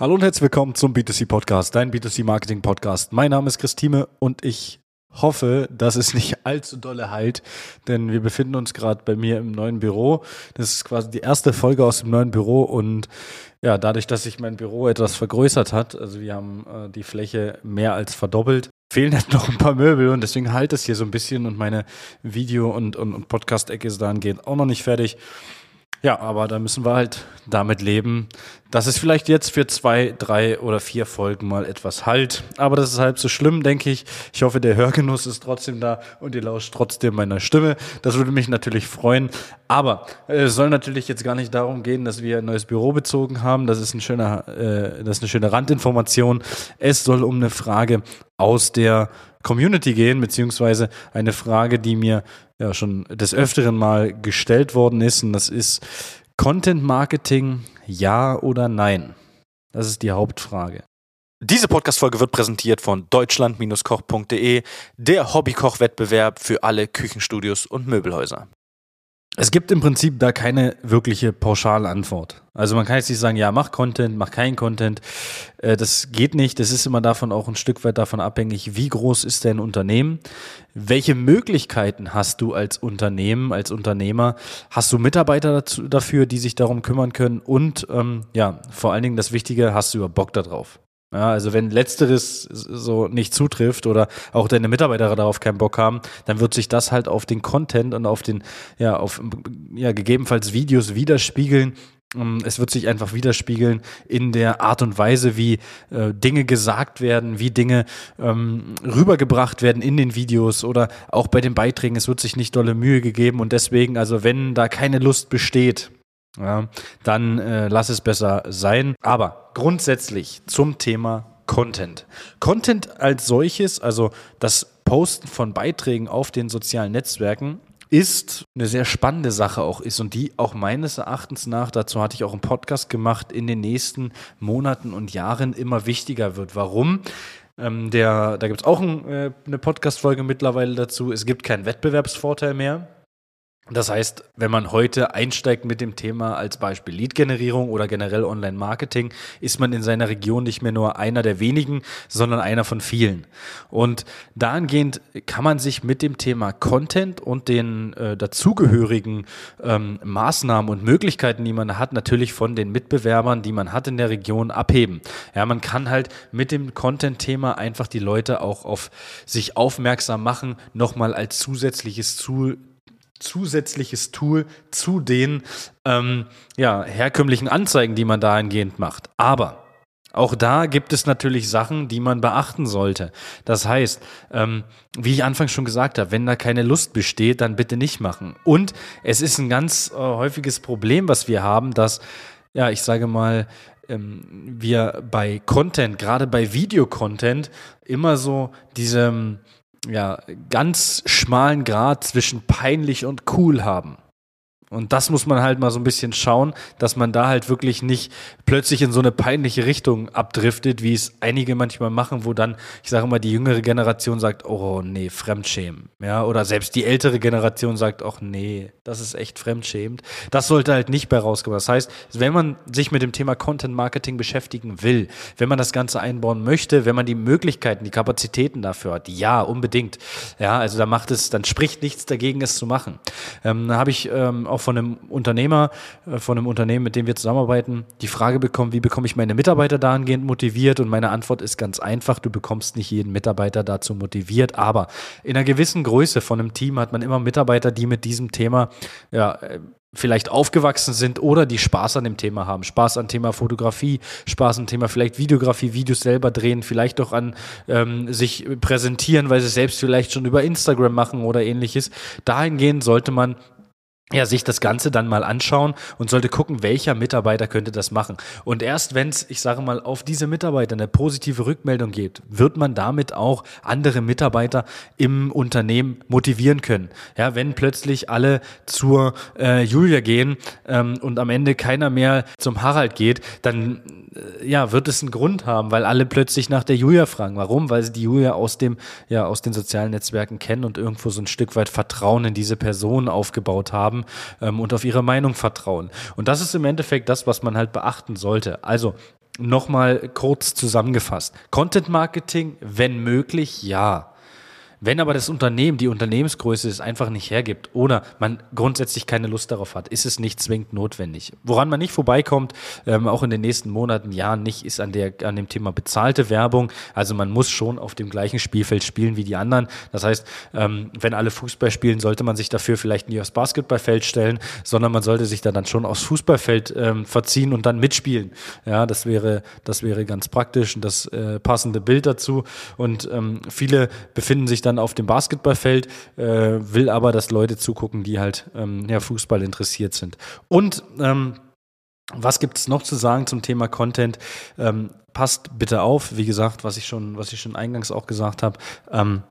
Hallo und herzlich willkommen zum B2C Podcast, dein B2C Marketing Podcast. Mein Name ist Christine und ich hoffe, dass es nicht allzu dolle halt, denn wir befinden uns gerade bei mir im neuen Büro. Das ist quasi die erste Folge aus dem neuen Büro und ja, dadurch, dass sich mein Büro etwas vergrößert hat, also wir haben äh, die Fläche mehr als verdoppelt, fehlen halt noch ein paar Möbel und deswegen halt es hier so ein bisschen und meine Video- und, und, und Podcast-Ecke ist dahingehend auch noch nicht fertig. Ja, aber da müssen wir halt damit leben, dass es vielleicht jetzt für zwei, drei oder vier Folgen mal etwas halt. Aber das ist halb so schlimm, denke ich. Ich hoffe, der Hörgenuss ist trotzdem da und ihr lauscht trotzdem meiner Stimme. Das würde mich natürlich freuen. Aber äh, es soll natürlich jetzt gar nicht darum gehen, dass wir ein neues Büro bezogen haben. Das ist ein schöner, äh, das ist eine schöne Randinformation. Es soll um eine Frage aus der Community gehen, beziehungsweise eine Frage, die mir ja schon des Öfteren mal gestellt worden ist. Und das ist Content Marketing, ja oder nein? Das ist die Hauptfrage. Diese Podcast-Folge wird präsentiert von deutschland-koch.de, der Hobbykoch-Wettbewerb für alle Küchenstudios und Möbelhäuser. Es gibt im Prinzip da keine wirkliche pauschale Antwort. Also man kann jetzt nicht sagen, ja, mach Content, mach keinen Content. Äh, das geht nicht. Das ist immer davon auch ein Stück weit davon abhängig, wie groß ist dein Unternehmen? Welche Möglichkeiten hast du als Unternehmen, als Unternehmer? Hast du Mitarbeiter dazu, dafür, die sich darum kümmern können? Und ähm, ja, vor allen Dingen das Wichtige, hast du über Bock darauf? Ja, also wenn letzteres so nicht zutrifft oder auch deine Mitarbeiter darauf keinen Bock haben, dann wird sich das halt auf den Content und auf den, ja, auf, ja, gegebenenfalls Videos widerspiegeln. Ähm, es wird sich einfach widerspiegeln in der Art und Weise, wie äh, Dinge gesagt werden, wie Dinge ähm, rübergebracht werden in den Videos oder auch bei den Beiträgen. Es wird sich nicht dolle Mühe gegeben und deswegen, also wenn da keine Lust besteht, ja, dann äh, lass es besser sein. Aber grundsätzlich zum Thema Content. Content als solches, also das Posten von Beiträgen auf den sozialen Netzwerken, ist eine sehr spannende Sache auch ist und die auch meines Erachtens nach, dazu hatte ich auch einen Podcast gemacht, in den nächsten Monaten und Jahren immer wichtiger wird. Warum? Ähm, der, da gibt es auch ein, äh, eine Podcast-Folge mittlerweile dazu. Es gibt keinen Wettbewerbsvorteil mehr. Das heißt, wenn man heute einsteigt mit dem Thema als Beispiel Lead-Generierung oder generell Online-Marketing, ist man in seiner Region nicht mehr nur einer der wenigen, sondern einer von vielen. Und dahingehend kann man sich mit dem Thema Content und den äh, dazugehörigen ähm, Maßnahmen und Möglichkeiten, die man hat, natürlich von den Mitbewerbern, die man hat in der Region, abheben. Ja, man kann halt mit dem Content-Thema einfach die Leute auch auf sich aufmerksam machen, nochmal als zusätzliches Tool zusätzliches Tool zu den ähm, ja, herkömmlichen Anzeigen, die man dahingehend macht. Aber auch da gibt es natürlich Sachen, die man beachten sollte. Das heißt, ähm, wie ich anfangs schon gesagt habe, wenn da keine Lust besteht, dann bitte nicht machen. Und es ist ein ganz äh, häufiges Problem, was wir haben, dass, ja, ich sage mal, ähm, wir bei Content, gerade bei Videocontent, immer so diese ja, ganz schmalen Grad zwischen peinlich und cool haben. Und das muss man halt mal so ein bisschen schauen, dass man da halt wirklich nicht plötzlich in so eine peinliche Richtung abdriftet, wie es einige manchmal machen, wo dann, ich sage mal, die jüngere Generation sagt, oh nee, Fremdschämen. Ja, oder selbst die ältere Generation sagt, oh nee, das ist echt fremdschämend. Das sollte halt nicht bei rauskommen. Das heißt, wenn man sich mit dem Thema Content Marketing beschäftigen will, wenn man das Ganze einbauen möchte, wenn man die Möglichkeiten, die Kapazitäten dafür hat, ja, unbedingt. Ja, also da macht es, dann spricht nichts dagegen, es zu machen. Ähm, da habe ich ähm, auch von einem Unternehmer, äh, von einem Unternehmen, mit dem wir zusammenarbeiten, die Frage bekommen, wie bekomme ich meine Mitarbeiter dahingehend motiviert? Und meine Antwort ist ganz einfach, du bekommst nicht jeden Mitarbeiter dazu motiviert, aber in einer gewissen Größe von einem Team hat man immer Mitarbeiter, die mit diesem Thema ja, äh, vielleicht aufgewachsen sind oder die Spaß an dem Thema haben. Spaß an Thema Fotografie, Spaß an Thema vielleicht Videografie, Videos selber drehen, vielleicht auch an ähm, sich präsentieren, weil sie selbst vielleicht schon über Instagram machen oder ähnliches. Dahingehend sollte man ja, sich das Ganze dann mal anschauen und sollte gucken, welcher Mitarbeiter könnte das machen. Und erst wenn es, ich sage mal, auf diese Mitarbeiter eine positive Rückmeldung geht, wird man damit auch andere Mitarbeiter im Unternehmen motivieren können. Ja, wenn plötzlich alle zur äh, Julia gehen ähm, und am Ende keiner mehr zum Harald geht, dann äh, ja, wird es einen Grund haben, weil alle plötzlich nach der Julia fragen. Warum? Weil sie die Julia aus dem, ja, aus den sozialen Netzwerken kennen und irgendwo so ein Stück weit Vertrauen in diese Person aufgebaut haben ähm, und auf ihre Meinung vertrauen. Und das ist im Endeffekt das, was man halt beachten sollte. Also Nochmal kurz zusammengefasst. Content Marketing, wenn möglich, ja. Wenn aber das Unternehmen, die Unternehmensgröße es einfach nicht hergibt oder man grundsätzlich keine Lust darauf hat, ist es nicht zwingend notwendig. Woran man nicht vorbeikommt, ähm, auch in den nächsten Monaten, Jahren nicht, ist an, der, an dem Thema bezahlte Werbung. Also man muss schon auf dem gleichen Spielfeld spielen wie die anderen. Das heißt, ähm, wenn alle Fußball spielen, sollte man sich dafür vielleicht nicht aufs Basketballfeld stellen, sondern man sollte sich da dann schon aufs Fußballfeld ähm, verziehen und dann mitspielen. Ja, das wäre, das wäre ganz praktisch und das äh, passende Bild dazu. Und ähm, viele befinden sich da dann auf dem Basketballfeld, äh, will aber, dass Leute zugucken, die halt ähm, ja, Fußball interessiert sind. Und ähm, was gibt es noch zu sagen zum Thema Content? Ähm, passt bitte auf, wie gesagt, was ich schon, was ich schon eingangs auch gesagt habe. Ähm,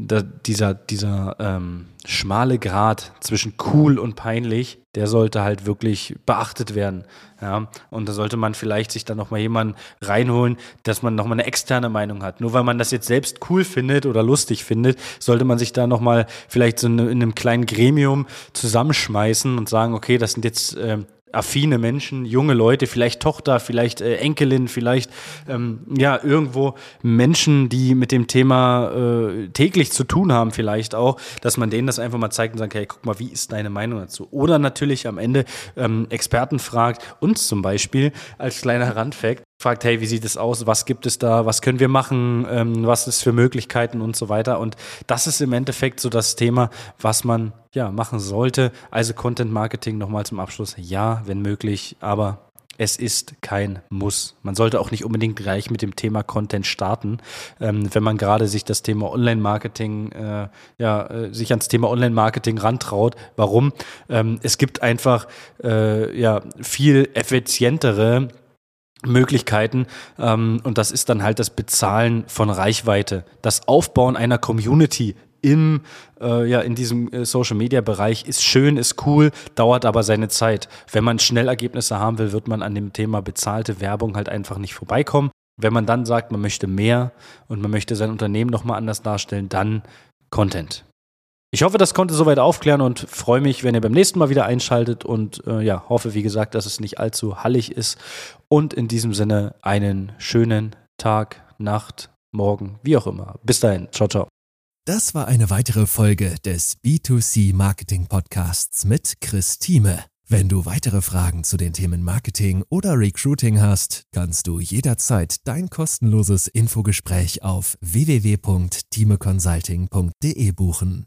da, dieser, dieser ähm, schmale Grad zwischen cool und peinlich, der sollte halt wirklich beachtet werden. Ja, und da sollte man vielleicht sich dann nochmal jemanden reinholen, dass man nochmal eine externe Meinung hat. Nur weil man das jetzt selbst cool findet oder lustig findet, sollte man sich da nochmal vielleicht so in einem kleinen Gremium zusammenschmeißen und sagen, okay, das sind jetzt äh, affine Menschen, junge Leute, vielleicht Tochter, vielleicht äh, Enkelin, vielleicht ähm, ja irgendwo Menschen, die mit dem Thema äh, täglich zu tun haben, vielleicht auch, dass man denen das einfach mal zeigt und sagt, hey, guck mal, wie ist deine Meinung dazu? Oder natürlich am Ende ähm, Experten fragt, uns zum Beispiel als kleiner Randfact, fragt, hey, wie sieht es aus? Was gibt es da? Was können wir machen? Ähm, was ist für Möglichkeiten und so weiter? Und das ist im Endeffekt so das Thema, was man ja machen sollte. Also Content Marketing nochmal zum Abschluss. Ja, wenn möglich, aber es ist kein Muss. Man sollte auch nicht unbedingt gleich mit dem Thema Content starten, ähm, wenn man gerade sich das Thema Online-Marketing, äh, ja, äh, sich ans Thema Online-Marketing rantraut. Warum? Ähm, es gibt einfach äh, ja viel effizientere Möglichkeiten ähm, und das ist dann halt das Bezahlen von Reichweite, das Aufbauen einer Community im äh, ja in diesem äh, Social Media Bereich ist schön, ist cool, dauert aber seine Zeit. Wenn man schnell Ergebnisse haben will, wird man an dem Thema bezahlte Werbung halt einfach nicht vorbeikommen. Wenn man dann sagt, man möchte mehr und man möchte sein Unternehmen nochmal anders darstellen, dann Content. Ich hoffe, das konnte soweit aufklären und freue mich, wenn ihr beim nächsten Mal wieder einschaltet und äh, ja, hoffe, wie gesagt, dass es nicht allzu hallig ist. Und in diesem Sinne einen schönen Tag, Nacht, Morgen, wie auch immer. Bis dahin. Ciao, ciao. Das war eine weitere Folge des B2C Marketing Podcasts mit Chris Thieme. Wenn du weitere Fragen zu den Themen Marketing oder Recruiting hast, kannst du jederzeit dein kostenloses Infogespräch auf www.timeconsulting.de buchen.